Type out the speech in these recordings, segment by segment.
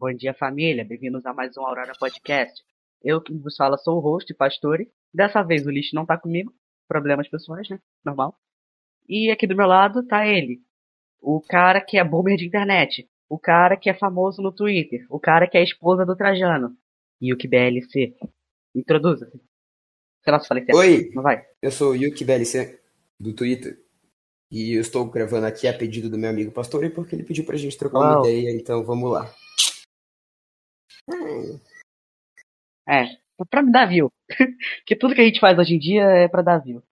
Bom dia, família. Bem-vindos a mais um Aurora Podcast. Eu que vos falo sou o host, Pastore. Dessa vez o lixo não tá comigo. Problemas pessoais, né? Normal. E aqui do meu lado tá ele. O cara que é boomer de internet. O cara que é famoso no Twitter. O cara que é a esposa do Trajano. E o que BLC. Introduza-se. Sei lá se falei certo. Oi, Não vai. eu sou o Yuki BLC do Twitter. E eu estou gravando aqui a pedido do meu amigo Pastor porque ele pediu pra gente trocar Uau. uma ideia, então vamos lá. É. Pra me dar view. que tudo que a gente faz hoje em dia é pra dar view.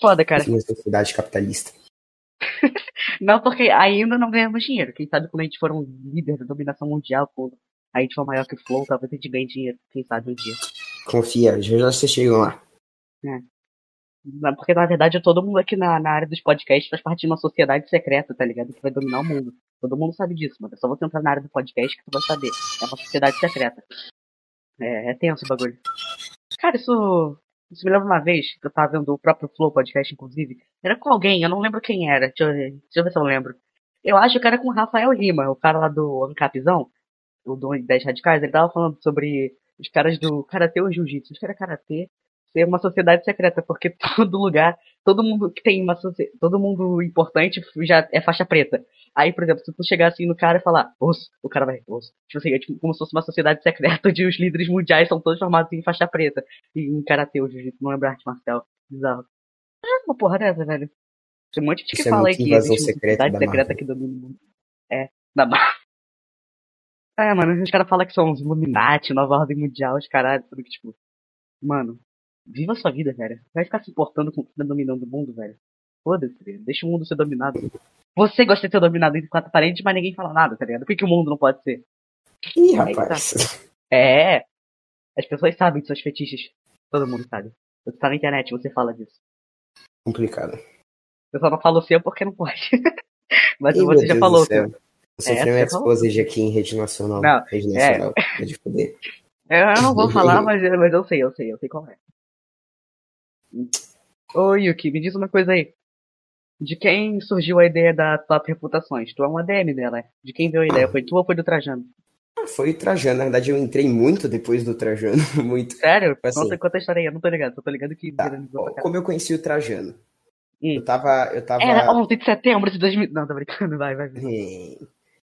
Foda, cara. É uma sociedade capitalista. Não, porque ainda não ganhamos dinheiro. Quem sabe quando a gente for um líder da dominação mundial, quando a gente for maior que o Flow, talvez a gente ganhe dinheiro. Quem sabe um dia. Confia, já já vocês chegam lá. Não, Porque na verdade todo mundo aqui na, na área dos podcasts faz parte de uma sociedade secreta, tá ligado? Que vai dominar o mundo. Todo mundo sabe disso, mano. É só você entrar na área do podcast que tu vai saber. É uma sociedade secreta. É, é tenso o bagulho. Cara, isso. Isso me lembra uma vez que eu tava vendo o próprio Flow podcast, inclusive. Era com alguém, eu não lembro quem era. Deixa eu, deixa eu ver se eu lembro. Eu acho que era com o Rafael Lima, o cara lá do Ancapzão, o do 10 Radicais. Ele tava falando sobre os caras do Karatê ou Jiu-Jitsu. Acho que era Karatê ser uma sociedade secreta, porque todo lugar, todo mundo que tem uma socie- todo mundo importante já é faixa preta. Aí, por exemplo, se tu chegar assim no cara e falar, osso, o cara vai, osso. Tipo assim, é tipo como se fosse uma sociedade secreta onde os líderes mundiais são todos formados em faixa preta. E em karatê jiu-jitsu, não lembro arte marcial. Bizarro. É uma porra dessa, velho. Tem um monte de gente que é fala aí que existe uma sociedade da secreta que domina o mundo. É, da Marvel. É, mano, os caras falam que são os Illuminati, nova ordem mundial, os caralho, tudo que, tipo, mano, viva sua vida, velho. Vai ficar se importando com quem tá dominando o mundo, velho. Foda-se, velho. deixa o mundo ser dominado. Você gosta de ser dominado entre quatro paredes, mas ninguém fala nada, tá ligado? Por que, que o mundo não pode ser? Ih, rapaz. É, as pessoas sabem de seus fetiches. Todo mundo sabe. Você tá na internet, você fala disso. Complicado. Eu só não falo seu porque não pode. mas Ih, você já Deus falou seu. Eu sofri É, uma você falou. exposed aqui em rede nacional. Não, Rede nacional. É de foder. Eu não vou falar, mas, mas eu sei, eu sei, eu sei qual é. Ô Yuki, me diz uma coisa aí. De quem surgiu a ideia da Top Reputações? Tu é um ADM dela, é? De quem veio a ideia? Foi tu ou foi do Trajano? Ah, Foi o Trajano. Na verdade, eu entrei muito depois do Trajano. Muito. Sério? Assim. Conta, conta a história aí, eu não tô ligado, só tô ligado que Tá. Como eu conheci o Trajano? Hum. Eu tava. Eu tava. Era 11 de setembro de 2000... Não, tô brincando, vai, vai. vai. É,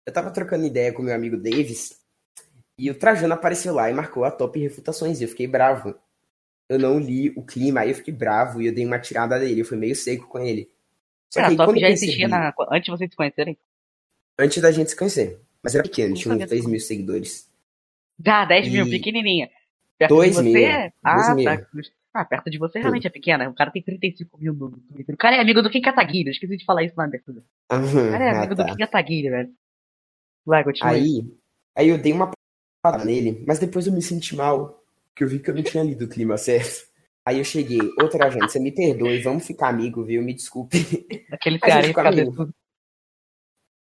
Eu tava trocando ideia com meu amigo Davis e o Trajano apareceu lá e marcou a top refutações e eu fiquei bravo. Eu não li o clima, aí eu fiquei bravo e eu dei uma tirada dele, eu fui meio seco com ele. Só Cara, que aí, Top já existia na... antes de vocês se conhecerem. antes da gente se conhecer. Mas era pequeno, tinha uns sabia 3 disso. mil seguidores. Já, 10 mil, E- pequenininha. Perto Dois de você mil, dois Ah, mil. tá. Ah, perto de você realmente é pequena. O cara tem 35 mil no Twitter. O cara é amigo do Kim Kataguiri. Eu esqueci de falar isso na abertura. O Aham, cara é ah, amigo tá. do Kim Kataguiri, velho. Vai, continua. aí. Aí, aí eu dei uma parada nele, mas depois eu me senti mal, porque eu vi que eu não tinha lido o clima certo. Aí eu cheguei, ô Trajano, você me perdoe, vamos ficar amigo, viu? Me desculpe. Aquele a gente cearense fica amigo.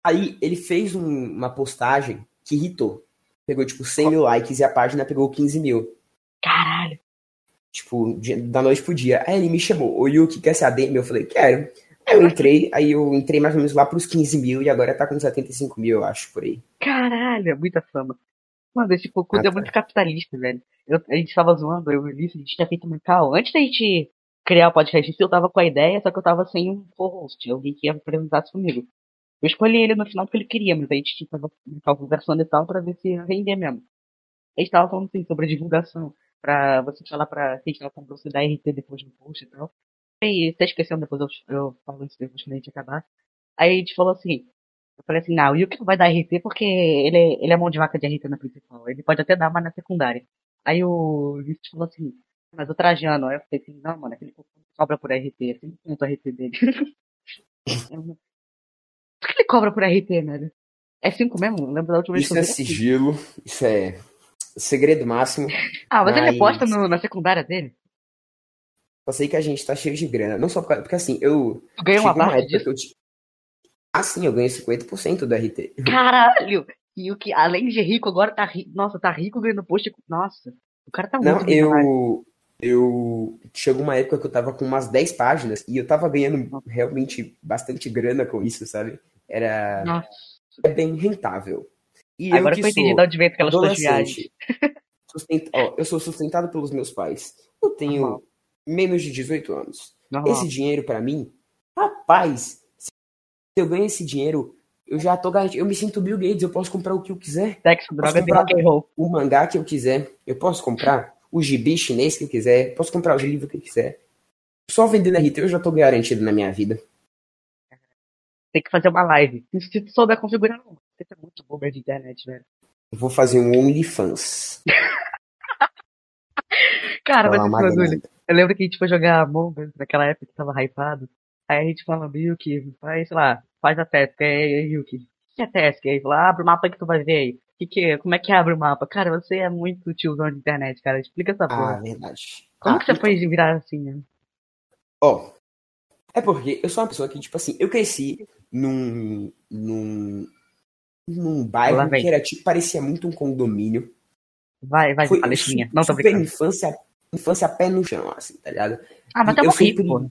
Aí ele fez um- uma postagem que irritou. Pegou, tipo, 100 mil likes e a página pegou 15 mil. Caralho. Tipo, da noite pro dia. Aí ele me chamou, ô Yuki, quer ser ADM? Eu falei, quero. Aí eu entrei, aí eu entrei mais ou menos lá pros 15 mil e agora tá com 75 mil, eu acho, por aí. Caralho, é muita fama. Mano, esse Focudo Ah, é tá. muito capitalista, velho. Eu- a gente tava zoando, eu e a gente tinha feito um cal. Antes da gente criar o podcast, eu tava com a ideia, só que eu tava sem um co-host, alguém que ia apresentasse comigo. Eu escolhi ele no final porque ele queria, mas a gente tava conversando e tal pra ver se ia render mesmo. A gente tava falando assim sobre a divulgação, pra você falar pra quem tava pra você dar RT depois do post e tal. E você esqueceu, depois eu, eu falo isso depois quando a gente acabar. Aí a gente falou assim, eu falei assim, não, o Yuki não vai dar RT porque ele é, ele é mão de vaca de RT na principal. Ele pode até dar, mas na secundária. Aí o Ulisses falou assim, mas o Trajano, aí eu falei assim, não, mano, aquele cobra por RT, é 5% RT dele. Por que ele cobra por RT, velho? É 5 mesmo? Eu lembro da última vez Isso que eu é cinco. sigilo, isso é segredo máximo. Ah, mas, ele mas- aposta no- na secundária dele? Só sei que a gente tá cheio de grana. Não só por causa, porque assim, eu. Tu ganhou uma parte época disso? que eu Ah, sim, eu ganhei 50% do RT. Caralho! E o que, além de rico, agora tá rico. Nossa, tá rico ganhando post. Nossa, o cara tá muito Não, eu. Eu. Chegou uma época que eu tava com umas 10 páginas e eu tava ganhando realmente bastante grana com isso, sabe? Era Nossa. é bem rentável. E Agora eu que que eu entendi de onde vem aquelas suas viagens. sustenta- ó, eu sou sustentado pelos meus pais. Eu tenho Normal. menos de 18 anos. Normal. Esse dinheiro pra mim, rapaz, eu ganho esse dinheiro, eu já tô garantido. Eu me sinto Bill Gates, eu posso comprar o que eu quiser. Sexo, droga rock and roll. O mangá que eu quiser, eu posso comprar. O gibi chinês que eu quiser, posso comprar os livros que eu quiser. Só vendendo RT eu já tô garantido na minha vida. Tem que fazer uma live. Se tu souber configurar, não. Você é muito de internet, velho. Eu vou fazer um OnlyFans. Cara, bagulho. grana. Eu lembro que a gente foi jogar Among Us naquela época que tava hypado. Aí a gente falando, Yuki, faz, sei lá, faz a task. Aí, Yuki, o que é task? Aí fala, abre o mapa que tu vai ver aí. Que que, como é que abre o mapa? Cara, você é muito tiozão de internet, cara. Explica essa Ah, porra. verdade. como Ah, que você então, foi virar assim, né? Ó, é porque eu sou uma pessoa que, tipo assim, eu cresci num. num. num bairro que era tipo, parecia muito um condomínio. Vai, vai, Foi palestrinha. Não tô super brincando. infância, infância pé no chão, assim, tá ligado? Ah, mas E tá sempre- pô.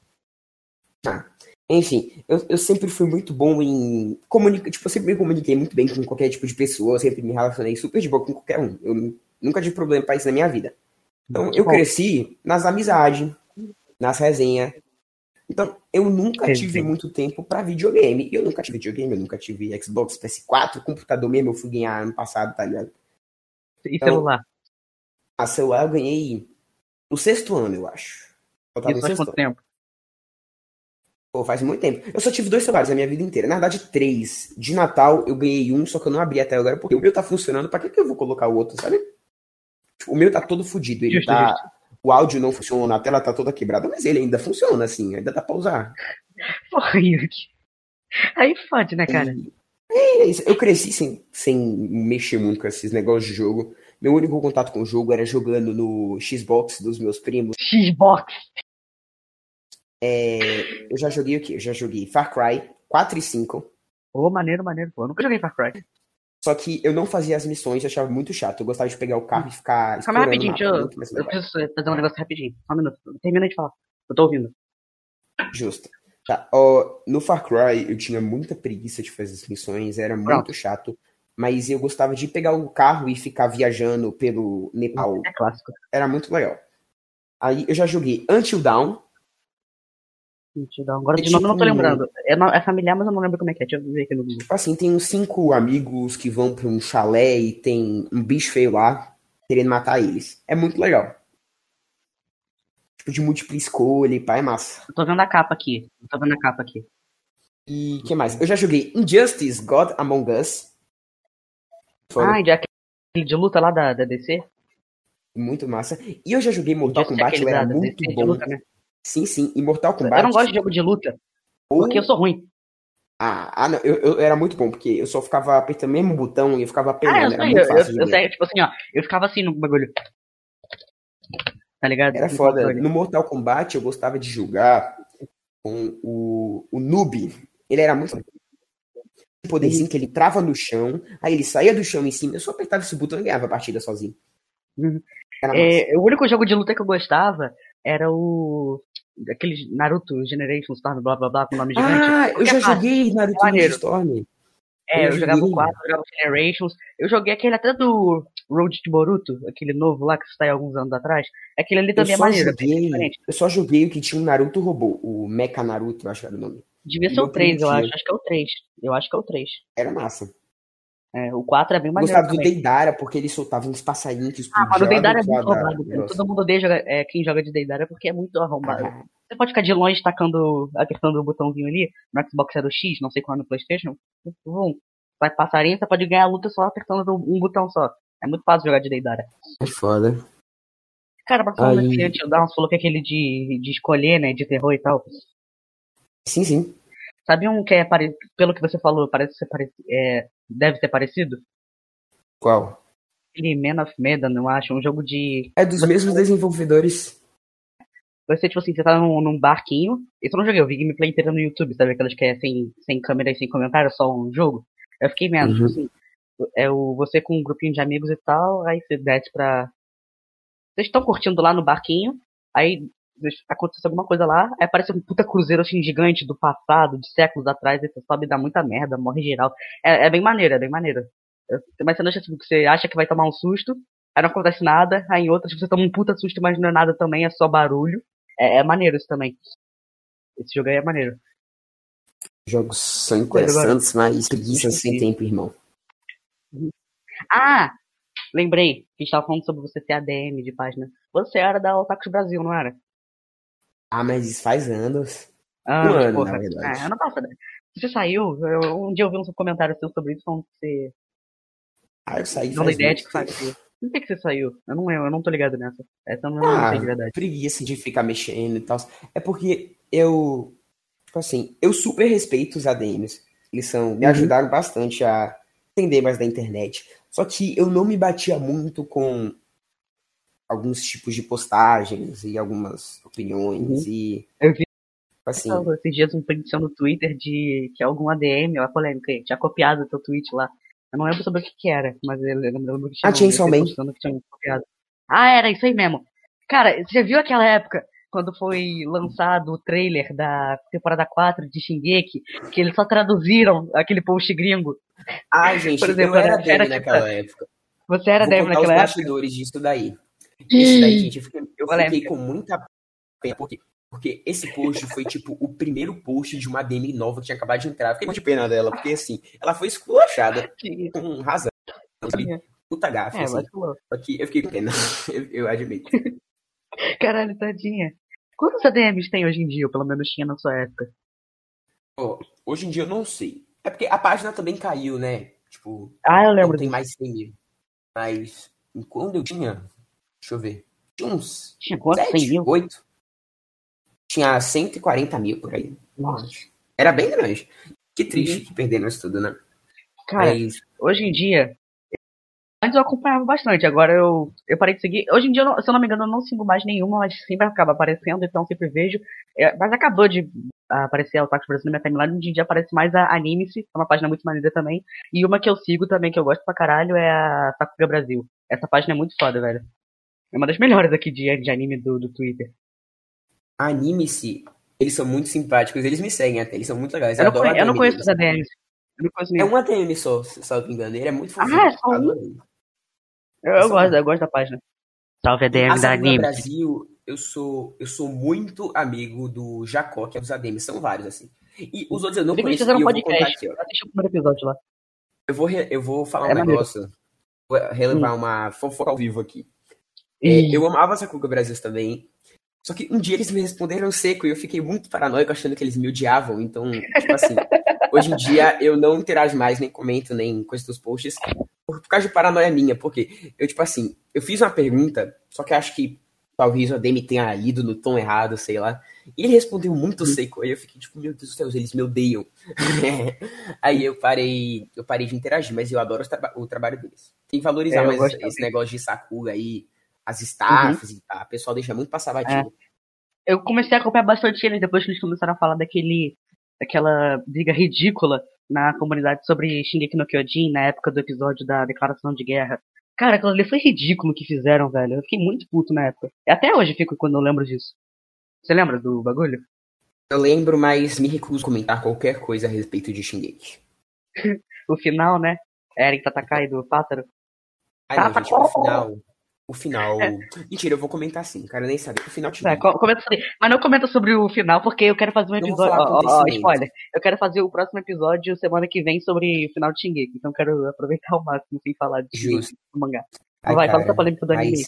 Enfim, eu, eu sempre fui muito bom em comunicar, tipo, eu sempre me comuniquei muito bem com qualquer tipo de pessoa, eu sempre me relacionei super de boa com qualquer um. Eu nu- nunca tive problema pra isso na minha vida. Então, eu cresci nas amizades, nas resenhas. Então, eu nunca Resenha. tive muito tempo pra videogame. E eu nunca tive videogame, eu nunca tive Xbox, PS4, computador mesmo, eu fui ganhar ano passado, tá ligado? E Então, celular? A celular eu ganhei no sexto ano, eu acho. Eu Isso faz quanto tempo? Pô, faz muito tempo. Eu só tive dois celulares a minha vida inteira. Na verdade, três. De Natal, eu ganhei um, só que eu não abri até agora, porque o meu tá funcionando. Pra que, que eu vou colocar o outro, sabe? Tipo, o meu tá todo fudido. Ele Justo, tá. justo. O áudio não funciona, a tela tá toda quebrada, mas ele ainda funciona, assim, ainda dá pra usar. Porra, Yuki. Aí fode, né, cara? E- É isso. Eu cresci sem, sem mexer muito com esses negócios de jogo. Meu único contato com o jogo era jogando no Xbox dos meus primos. Xbox. É, eu já joguei o quê? Eu já joguei Far Cry 4 e 5. Ô, maneiro, maneiro, pô. Eu nunca joguei Far Cry. Só que eu não fazia as missões, eu achava muito chato. Eu gostava de pegar o carro e ficar Calma rapidinho, deixa eu, muito eu preciso fazer um negócio rapidinho. Só um minuto. Termina de falar. Eu tô ouvindo. Justo. Tá, ó, no Far Cry eu tinha muita preguiça de fazer as missões, era muito Pronto. chato. Mas eu gostava de pegar o carro e ficar viajando pelo Nepal. É clássico. Era muito legal. Aí eu já joguei Until Dawn. Agora É de nome eu não tô tipo- lembrando. É, é familiar, mas eu não lembro como é que é. Deixa eu ver aqui no Google. Tipo assim, tem uns cinco amigos que vão pra um chalé e tem um bicho feio lá querendo matar eles. É muito legal. Tipo de múltipla escolha e pá, é massa. Eu tô vendo a capa aqui. Eu tô vendo a capa aqui. E que mais? Eu já joguei Injustice God Among Us. Foda. Ah, e aquele de luta lá da, da DC? Muito massa. E eu já joguei Mortal Kombat, eu era da- da muito DC bom. luta, né? Sim, sim. E Mortal Kombat. Eu não gosto de jogo de luta, porque eu sou ruim. Ah, ah, não, eu, eu era muito bom, porque eu só ficava apertando o mesmo botão e eu ficava Ah, eu apertando. sei, muito eu, fácil eu, eu sei, tipo assim, ó, eu ficava assim no bagulho. Tá ligado? Era foda. No Mortal Kombat eu gostava de jogar com o, o Noob. Ele era muito. Um poderzinho que ele trava no chão, aí ele saía do chão em cima, eu só apertava esse botão e ganhava a partida sozinho. Uhum. É, o único jogo de luta que eu gostava era o. Aquele Naruto Generation Storm, blá blá blá, com nome gigante. Ah, eu já é joguei Naruto É maneiro. Ninja Storm. É, eu eu jogava o joguei. 4, eu jogava Generations. Eu joguei aquele até do Road to Boruto, aquele novo lá que saiu alguns anos atrás. Aquele ali Eu também é só, maneiro, é joguei, eu só joguei o que tinha um Naruto robô, o Mecha Naruto, eu acho que era o nome. Devia ser o 3, eu acho. Acho que é o 3. Eu acho que é o 3. Era massa. É, o 4 é bem maneiro. gostava do também. Deidara, porque ele soltava uns passarinhos que Ah, mano, o Deidara é muito lado da- roubado. do cara. negócio. Todo mundo odeia é, quem joga de Deidara porque é muito arrombado. Ah, Você pode ficar de longe tacando, apertando o botãozinho ali. No Xbox era o X, não sei qual é no Playstation. Vum, vai passarinho, você pode ganhar a luta só apertando um botão só. É muito fácil jogar de Deidara. é foda. Cara, mas falando Aí- Until Dawn, você falou que é aquele de, de escolher, né, de terror e tal. Sim, sim. Sabe um que é parecido, pelo que você falou, parece ser parecido, é, deve ser parecido? Qual? Aquele Man of Medan, eu acho, um jogo de É dos mesmos desenvolvedores. Você, tipo assim, você tá num, num barquinho. Isso eu não joguei, eu vi gameplay inteira no YouTube, sabe? Aquelas que é sem, sem câmera e sem comentário, só um jogo. Eu fiquei vendo, tipo Uhum. assim, é o, você com um grupinho de amigos e tal, aí você desce pra. Vocês estão curtindo lá no barquinho, aí acontece alguma coisa lá, aí aparece um puta cruzeiro assim gigante do passado, de séculos atrás, e você sobe e dá muita merda, morre geral. É, é bem maneiro, é bem maneiro. Tem mais cenas tipo, que você acha que vai tomar um susto, aí não acontece nada, aí em outras você toma um puta susto, mas não é nada também, é só barulho. É, é maneiro isso também. Esse jogo aí é maneiro. Jogos são interessantes, mas preguiça sem tempo, irmão. Ah! Lembrei que a gente tava falando sobre você ter ADM de página. Você era da Otakus Brasil, não era? Ah, mas isso faz anos. Ah, um ano, porra. na verdade. É, ano passado. Você saiu? Eu, um dia eu vi um comentário seu sobre isso, falando que você. Ah, eu saí faz ideia de que saiu. Não sei que você saiu. Eu não lembro, eu não tô ligado nessa. Essa eu não, não Ah, sei de verdade. preguiça de ficar mexendo e tal. É porque eu, tipo assim, eu super respeito os ADMs. Eles são, me Uhum. ajudaram bastante a entender mais da internet. Só que eu não me batia muito com alguns tipos de postagens e algumas opiniões e Eu vi assim, Falou esses dias um print no Twitter de que algum ADM, uma polêmica tinha copiado o teu tweet lá. Eu não lembro sobre o que, que era, mas eu lembro que tinha Ah, Chainsaw Man. que tinha copiado. Ah, era isso aí mesmo. Cara, você já viu aquela época quando foi lançado o trailer da temporada 4 de Shingeki, que eles só traduziram aquele post gringo? ah, gente, Por exemplo, eu era era- era tipo- naquela época. Você era Vou contar naquela os época? bastidores disso daí. Esse daí, Ih, gente, eu fiquei, eu fiquei com muita pena, porque, porque esse post foi, tipo, o primeiro post de uma DM nova que tinha acabado de entrar. Eu fiquei com muita pena dela, porque, assim, ela foi esculachada com razão, sabe? Puta gafe, É, assim. que eu fiquei com pena, eu, eu admito. caralho, tadinha. Quantos ADMs tem hoje em dia, ou pelo menos tinha na sua época? Ó, hoje em dia eu não sei. É porque a página também caiu, né? Tipo, Ah, eu não lembro tem disso. mais 100 mil. Mas, quando eu tinha, deixa eu ver, tinha uns Tinha quantos? 100 7, mil? 8. Tinha 140 mil por aí. Nossa. Era bem grande. Que triste que perderam isso tudo, né? Cara, Mas, hoje em dia. Antes eu acompanhava bastante, agora eu, eu parei de seguir. Hoje em dia, eu não- se eu não me engano, eu não sigo mais nenhuma, mas sempre acaba aparecendo, então sempre vejo. É, mas acabou de aparecer a Otaku Brasil na minha timeline, hoje em dia aparece mais a Anime-se, é uma página muito maneira também. E uma que eu sigo também, que eu gosto pra caralho, é a Sakuga Brasil. Essa página é muito foda, velho. É uma das melhores aqui de, de anime do, do Twitter. anime-se, eles são muito simpáticos, eles me seguem até, eles são muito legais. Eu não, adoro conhe- eu não conheço os ADMs. Eu não conheço É um ADM só, se eu não me engano. Ele é muito fofinho. Ah, é só um? Eu, eu gosto, eu gosto da página. Salve A ADM da Anime. Brasil, eu sou, eu sou muito amigo do Jacó, que é dos ADMs, são vários, assim. E os outros eu não Eles conheço, um eu vou podcast. aqui, ó. Eu assisti o primeiro episódio lá. Eu vou, re- eu vou falar É um negócio, vou relevar uma fofoca ao vivo aqui. É, E- eu amava Sakura Brasil também. Só que um dia eles me responderam seco e eu fiquei muito paranoico achando que eles me odiavam. Então, tipo assim, hoje em dia eu não interajo mais, nem comento, nem coisa dos posts, por, por causa de paranoia minha. Porque eu, tipo assim, eu fiz uma pergunta, só que acho que talvez o ADM tenha lido no tom errado, sei lá. E ele respondeu muito seco. Aí eu fiquei tipo, meu Deus do céu, eles me odeiam. aí eu parei, eu parei de interagir, mas eu adoro traba- o trabalho deles. Tem que valorizar É, mais esse também. negócio de Sakura aí, as staffs e tal. O pessoal deixa muito passar batido. eu comecei a acompanhar bastante eles depois que eles começaram a falar daquele daquela briga ridícula na comunidade sobre Shingeki no Kyojin na época do episódio da declaração de guerra. Cara, aquilo ali foi ridículo que fizeram, velho. Eu fiquei muito puto na época. E até hoje fico quando eu lembro disso. Você lembra do bagulho? Eu lembro, mas me recuso a comentar qualquer coisa a respeito de Shingeki. O final, né? Eren Tatakai do Pássaro. Ai, Tá, não, tá gente, o final. O final. Mentira, eu vou comentar sim, cara, nem sabia. O final tinha. É, co- comenta sobre- mas não comenta sobre o final, porque eu quero fazer um episódio. Ó, spoiler. Eu quero fazer o próximo episódio semana que vem sobre o final de Shingeki. Então eu quero aproveitar ao máximo sem falar de Justo. no mangá. Ai, vai, fala cara, da polêmica do anime.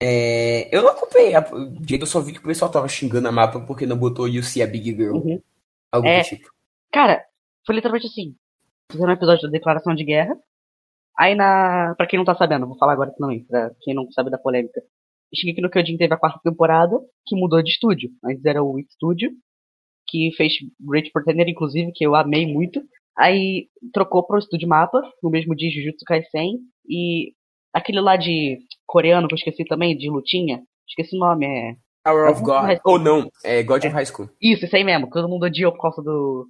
É, eu não acompanhei. a- o jeito Eu só vi que o pessoal tava xingando a mapa porque não botou You See a Big Girl. Uhum. Algo É. do tipo. Cara, foi literalmente assim. Fizeram um episódio da declaração de guerra. Aí na. Pra quem não tá sabendo, vou falar agora também, pra quem não sabe da polêmica. Shingeki no Kyojin teve a quarta temporada, que mudou de estúdio. Antes era o It Studio, que fez Great Pretender, inclusive, que eu amei muito. Aí trocou pro estúdio Mapa, no mesmo dia Jujutsu Kaisen. E aquele lá de coreano que eu esqueci também, de lutinha. Esqueci o nome, é. Power of God. Ou não, é God of High School. Isso, isso aí mesmo, todo mundo odiou por causa do.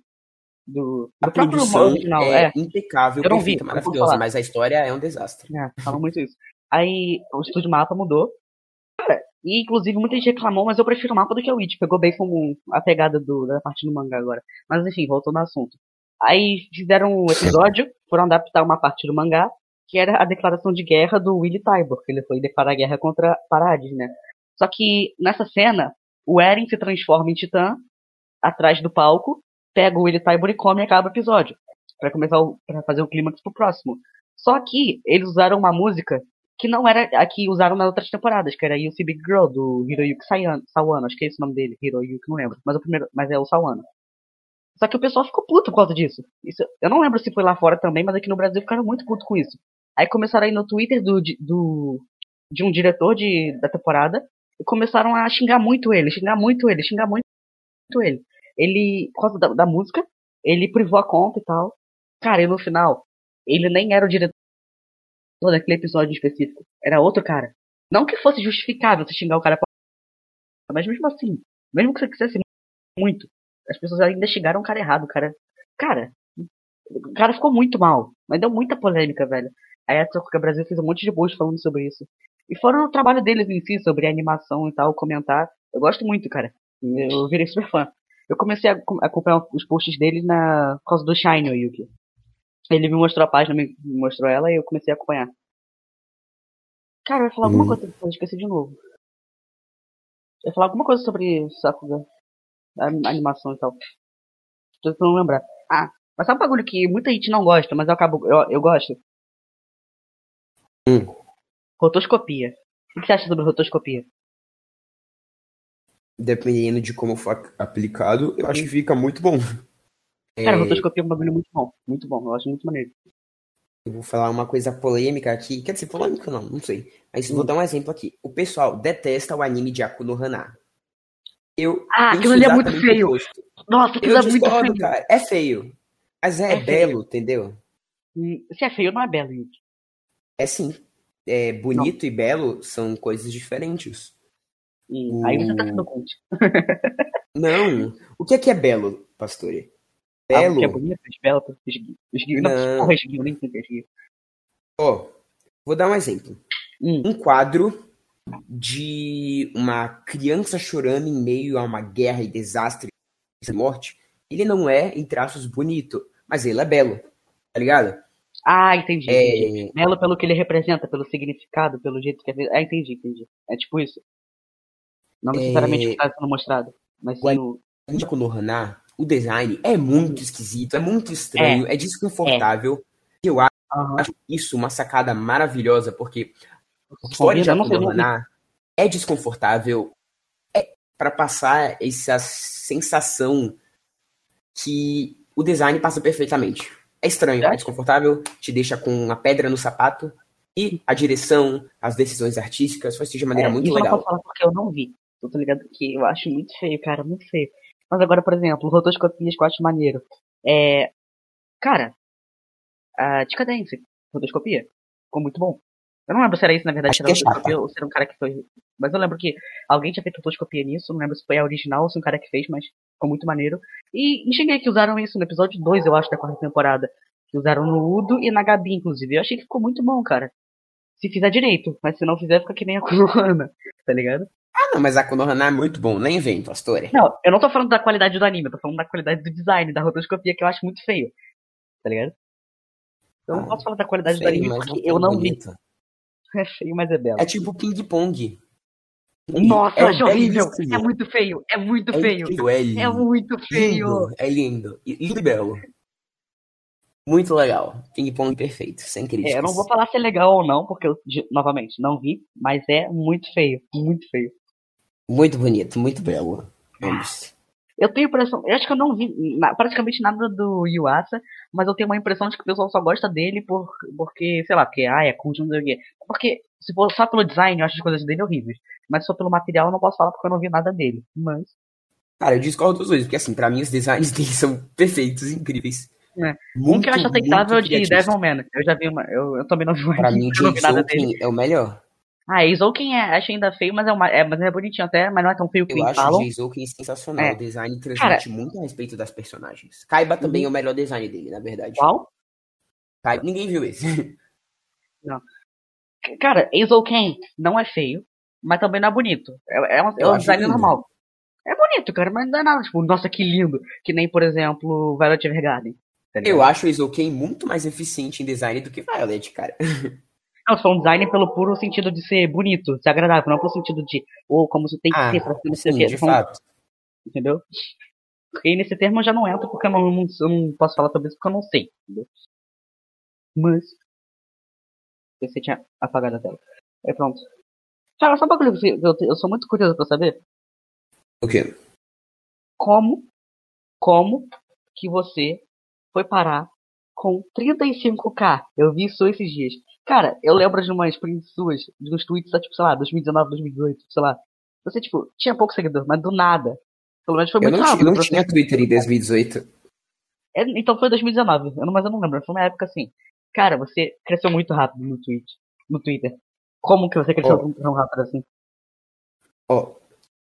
Do, A do próprio produção original, é, é. impecável, Eu não vi, perfeita, vou maravilhosa, mas a história é um desastre. É, falam muito isso. Aí o estúdio mapa mudou. Cara, E inclusive muita gente reclamou, mas eu prefiro o mapa do que o It. Pegou bem como a pegada do, da parte do mangá agora. Mas enfim, voltando ao assunto. Aí fizeram um episódio foram adaptar uma parte do mangá, que era a declaração de guerra do Willy Tybor, que ele foi declarar guerra contra Parades, né? Só que nessa cena, o Eren se transforma em titã atrás do palco, pega o Willy Tybor e come e acaba o episódio. Pra começar para fazer o clímax pro próximo. Só que eles usaram uma música que não era a que usaram nas outras temporadas, que era See Big Girl, do Hiroyuki Sawano, acho que é esse o nome dele, Hiroyuki, não lembro, mas, o primeiro, mas é o Sawano. Só que o pessoal ficou puto por causa disso. Isso, eu não lembro se foi lá fora também, mas aqui no Brasil ficaram muito puto com isso. Aí começaram a ir no Twitter do, do, de um diretor de, da temporada e começaram a xingar muito ele, xingar muito ele, xingar muito ele. Ele, por causa da, da música, ele privou a conta e tal. Cara, e no final, ele nem era o diretor daquele episódio específico. Era outro cara. Não que fosse justificável você xingar o cara, mas mesmo assim, mesmo que você quisesse muito, as pessoas ainda xingaram o cara errado, o cara. Cara, o cara ficou muito mal. Mas deu muita polêmica, velho. Aí a Troca Brasil fez um monte de posts falando sobre isso. E fora o trabalho deles em si, sobre animação e tal, comentar. Eu gosto muito, cara. Eu virei super fã. Eu comecei a acompanhar os posts deles na por causa do Shine, Yuki. Ele me mostrou a página, me mostrou ela e eu comecei a acompanhar. Cara, eu ia falar alguma hum. coisa depois, esqueci de novo. Eu ia falar alguma coisa sobre Sakuga. A animação e tal. Tô tentando lembrar. Ah, mas sabe um bagulho que muita gente não gosta, mas eu acabo. Eu, eu gosto? Hum. Rotoscopia. O que você acha sobre rotoscopia? Dependendo de como for aplicado, eu acho que fica muito bom. Cara, é... rotoscopia é um bagulho muito bom. Muito bom, eu acho muito maneiro. Eu vou falar uma coisa polêmica aqui. Quer dizer, polêmica não, não sei. Mas hum. vou dar um exemplo aqui. O pessoal detesta o anime de Akuno Hana. Eu ah, aquilo ali é muito feio. Nossa, aquilo eu é muito feio. Cara. É feio. Mas é, é belo, feio. entendeu? Hum, se é feio, não é belo, gente. É sim. É, bonito não. e belo são coisas diferentes. O... Aí você tá sendo conte. não. O que é que é belo, Pastore? Belo. Ah, que é bonito, belo, esguio. Não, não. porra, esguio, nem sei o que é esguio. Ó, vou dar um exemplo. Hum. Um quadro de uma criança chorando em meio a uma guerra e desastre e morte, ele não é, em traços, bonito, mas ele é belo, tá ligado? Ah, entendi, é... entendi. Belo pelo que ele representa, pelo significado, pelo jeito que é. Ah, entendi, entendi. É tipo isso. Não necessariamente é... o que tá sendo mostrado, mas sim o. O o design é muito esquisito, é muito estranho, é, é desconfortável. É. Eu acho uhum. isso uma sacada maravilhosa, porque a história de Akuno é desconfortável é para passar essa sensação que o design passa perfeitamente. É estranho, é desconfortável, te deixa com uma pedra no sapato e a direção, as decisões artísticas foi de maneira é, muito legal. Eu não posso falar porque eu não vi. Eu tô ligado que eu acho muito feio, cara, muito feio. Mas agora, por exemplo, rotoscopias que eu acho maneiro. É. Cara, a Decadência, rotoscopia, ficou muito bom. Eu não lembro se era isso, na verdade, se era, rotoscopia, ou se era um cara que foi. Mas eu lembro que alguém tinha feito rotoscopia nisso, não lembro se foi a original ou se um cara que fez, mas ficou muito maneiro. E enxerguei que usaram isso no episódio 2, eu acho, da quarta temporada. Que usaram no Udo e na Gabi, inclusive. Eu achei que ficou muito bom, cara. Se fizer direito, mas se não fizer, fica que nem a Konohana, tá ligado? Ah, não, mas a Konohana é muito bom, nem vem, Pastor. Não, eu não tô falando da qualidade do anime, eu tô falando da qualidade do design, da rotoscopia, que eu acho muito feio. Tá ligado? Eu ah, não posso falar da qualidade do anime porque eu não bonito. vi. É feio, mas é belo. É tipo ping-pong. Nossa, é, eu acho horrível. É muito feio. É muito é feio. É, lindo. é muito feio. Lindo, é lindo. Lindo e belo. Muito legal. Ping-pong perfeito, sem críticas. É, eu não vou falar se é legal ou não, porque eu, novamente, não vi, mas é muito feio. Muito feio. Muito bonito, muito belo. Eu tenho impressão, eu acho que eu não vi praticamente nada do Yuasa, mas eu tenho uma impressão de que o pessoal só gosta dele por, porque, sei lá, porque, ah, é cult, não sei o quê. Porque, se for só pelo design, eu acho as coisas dele horríveis. Mas só pelo material eu não posso falar porque eu não vi nada dele. Mas. Cara, eu discordo dos dois, porque assim, pra mim os designs dele são perfeitos, incríveis. É. Muito, um que eu acho aceitável é de Devilman. Eu já vi uma. Eu, eu também não vi uma. Pra mim, o James é o melhor. Ah, Eizouken é, acho ainda feio, mas é, uma, é, mas é bonitinho até, mas não é tão feio que Eu acho falam. o Eizouken sensacional. É. O design transmite Cara, muito a respeito das personagens. Kaiba também uhum. é o melhor design dele, na verdade. Qual? Kaiba, ninguém viu esse. Não. Cara, Eizouken não é feio, mas também não é bonito. É, é, um, é um design lindo. normal. É bonito, cara, mas não é nada, tipo, nossa, que lindo. Que nem, por exemplo, Violet Evergarden. Tá? Eu acho o Isoken muito mais eficiente em design do que Violet, cara. Não, só um design pelo puro sentido de ser bonito, ser agradável, não pelo sentido de, ou como isso tem que Ah, ser pra ser Sim, de fato. Entendeu? E nesse termo eu já não entro porque eu não, eu não posso falar sobre isso porque eu não sei, entendeu? Mas. Você tinha apagado a tela. Aí pronto. Cara, só um bagulho que eu, eu sou muito curioso pra saber. O quê? Como. Como que você foi parar com 35k? Eu vi isso esses dias. Cara, eu lembro de umas prints suas, de uns tweets, tipo, sei lá, 2019, 2018, sei lá. Você, tipo, tinha pouco seguidor, mas do nada. Pelo menos foi Eu muito não, rápido. não pra você- tinha Twitter em 2018. É, então foi 2019, eu não, mas eu não lembro. Foi uma época assim. Cara, você cresceu muito rápido no Twitch, no Twitter. Como que você cresceu Ó. tão rápido assim? Ó,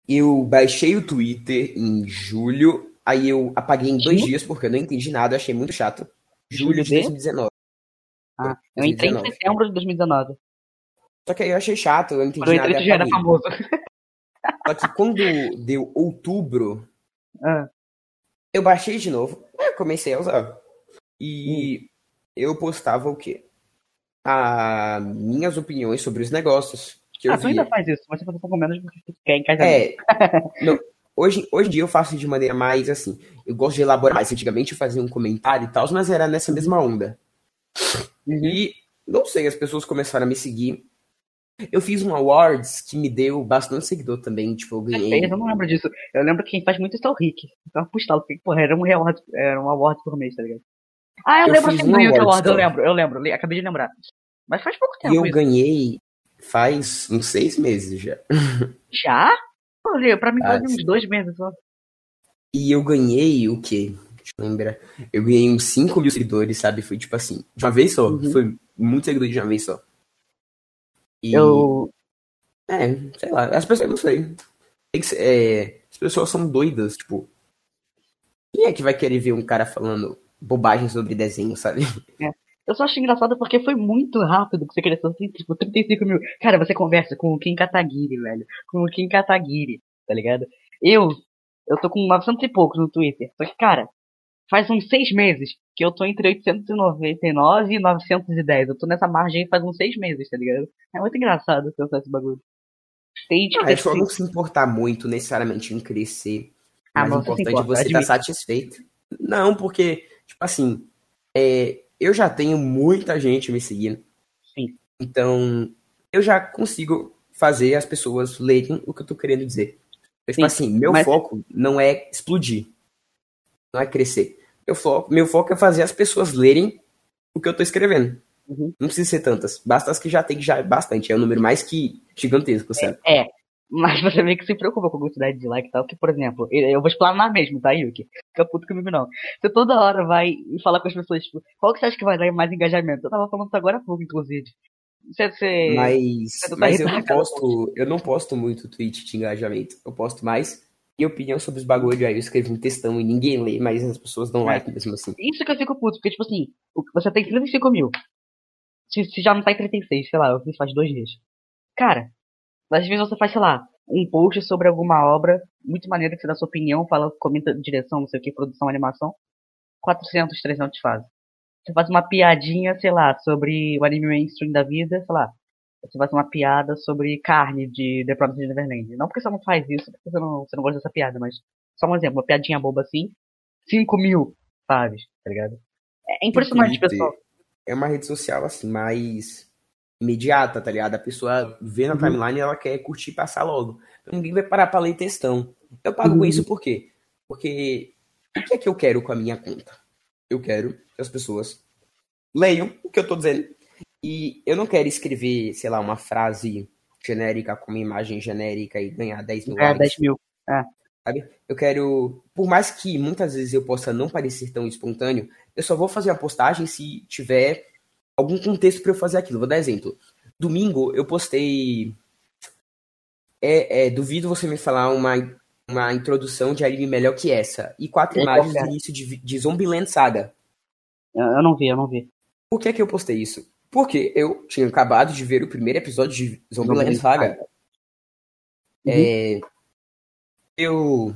eu baixei o Twitter em julho, aí eu apaguei em dois Julho? dias porque eu não entendi nada, eu achei muito chato. Julho de? 2019. Ah, eu entrei em 2019. setembro de 2019. Só que aí eu achei chato, eu não entendi Quando eu entrei, nada. tu já era famoso. Só que quando deu outubro, Ah, eu baixei de novo, eu comecei a usar. E eu postava o quê? Ah, minhas opiniões sobre os negócios que eu ah tu ainda via. faz isso, mas você faz um pouco menos porque tu quer em casa. É, não, hoje, hoje em dia eu faço de maneira mais assim. Eu gosto de elaborar mais. Antigamente eu fazia um comentário e tal, mas era nessa mesma onda. Uhum. E não sei, as pessoas começaram a me seguir. Eu fiz um awards que me deu bastante seguidor também. Tipo, eu ganhei. eu não lembro disso. Eu lembro que quem faz muito isso é o Rick. Então, postado, porra, era um award, era um award por mês, tá ligado? Ah, eu, Eu lembro um ganhei outro award eu lembro, eu lembro, le- acabei de lembrar. Mas faz pouco E tempo eu isso. ganhei faz uns seis meses já. Já? Olha, pra mim Ah, foi uns sim. dois meses só. E eu ganhei o quê? Deixa eu ganhei uns 5 mil seguidores, sabe? Foi tipo assim, de uma vez só. Uhum. Foi muito seguidor de uma vez só. E, Eu. É, sei lá. As pessoas, eu não sei. Tem que ser- é, as pessoas são doidas, tipo. Quem é que vai querer ver um cara falando bobagem sobre desenho, sabe? Eu só acho engraçado porque foi muito rápido que você cresceu assim, tipo, 35 mil. Cara, você conversa com o Kim Kataguiri, velho. Com o Kim Kataguiri, tá ligado? Eu, eu tô com 900 e poucos no Twitter. Só que, cara, faz uns seis meses que eu tô entre 899 e 910. Eu tô nessa margem faz uns seis meses, tá ligado? É muito engraçado pensar esse bagulho. Tem Ah, é só tipo, não se importar muito necessariamente em crescer. Ah, O mais mas se importante é você estar admite. satisfeito. Não, porque, tipo assim, é, eu já tenho muita gente me seguindo. Sim. Então, eu já consigo fazer as pessoas lerem o que eu tô querendo dizer. Então, tipo Sim, assim, meu mas- foco não é explodir. Não é crescer. Meu foco, meu foco é fazer as pessoas lerem o que eu tô escrevendo. Uhum. Não precisa ser tantas. Basta as que já tem, que já é bastante. É um número mais que gigantesco, sabe? É, mas você meio que se preocupa com a quantidade de like e tal, que, por exemplo, eu vou explanar mesmo, tá, Yuki? Fica puto comigo não. Você toda hora vai e falar com as pessoas, tipo, qual que você acha que vai dar mais engajamento? Eu tava falando isso agora há pouco, inclusive. Você, você... Mas, você tá mas eu não posto, eu não posto muito tweet de engajamento. Eu posto mais minha opinião sobre os bagulho. Aí eu escrevo um textão e ninguém lê, mas as pessoas dão like mesmo assim. Isso que eu fico puto, porque, tipo assim, você tem 35 mil. Se, se já não tá em 36, sei lá, eu fiz faz dois dias. Cara, às vezes você faz, sei lá, um post sobre alguma obra, muito maneiro que você dá sua opinião, fala, comenta direção, não sei o que, produção, animação. 400, 300 fazem. Você faz uma piadinha, sei lá, sobre o anime mainstream da vida, sei lá. Você faz uma piada sobre carne de The Promised Neverland. Não porque você não faz isso, porque você não, você não gosta dessa piada, mas só um exemplo, uma piadinha boba assim, 5 mil faz, tá ligado? É impressionante, Twitter pessoal. É uma rede social assim, mais imediata, tá ligado? A pessoa vê na Uhum. timeline e ela quer curtir e passar logo. Então, ninguém vai parar pra ler textão. Eu pago com Uhum. isso por quê? Porque o que é que eu quero com a minha conta? Eu quero que as pessoas leiam o que eu tô dizendo. E eu não quero escrever, sei lá, uma frase genérica com uma imagem genérica e ganhar 10 mil É, likes. 10 mil. sabe? Eu quero, por mais que muitas vezes eu possa não parecer tão espontâneo, eu só vou fazer a postagem se tiver algum contexto para eu fazer aquilo. Vou dar exemplo. Domingo eu postei. É, é, duvido você me falar uma, uma introdução de anime melhor que essa. E quatro É, imagens qual do início de, de Zombieland Saga. Eu não vi, eu não vi. Por que, que eu postei isso? Porque eu tinha acabado de ver o primeiro episódio de Zombieland Saga. Uhum. É, eu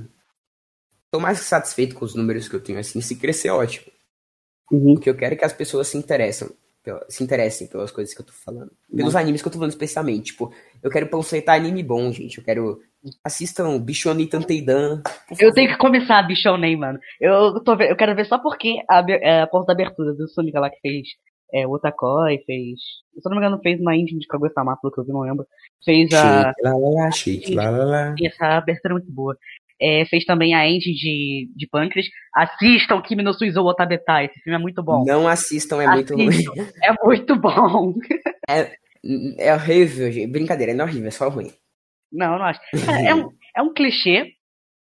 tô mais que satisfeito com os números que eu tenho, assim, se crescer, ótimo. Uhum. O que eu quero é que as pessoas se interessem, se interessem pelas coisas que eu tô falando. Pelos uhum. animes que eu tô falando especialmente. Tipo, eu quero panfletar anime bom, gente. Eu quero. Assistam Bichoni Tanteidan. Eu tenho que começar a Bichonei, mano. Eu, tô, eu quero ver só porque a, é, a porta da abertura do Sonic lá que fez é, o Otakoi, fez. Se eu não me engano, fez uma indie de Kaguya-sama, pelo que eu vi, não lembro. Fez a. Shake, lá, lá, lá, shake, lá, lá, lá. Essa abertura é muito boa. É, fez também a End de, de Pâncreas. Assistam Kimi no Suizou Otabetai, esse filme é muito bom. Não assistam, é assistam. muito ruim. É muito bom. É, é horrível, gente. Brincadeira, não é horrível, é só ruim. Não, não acho. É, é, um, é um clichê,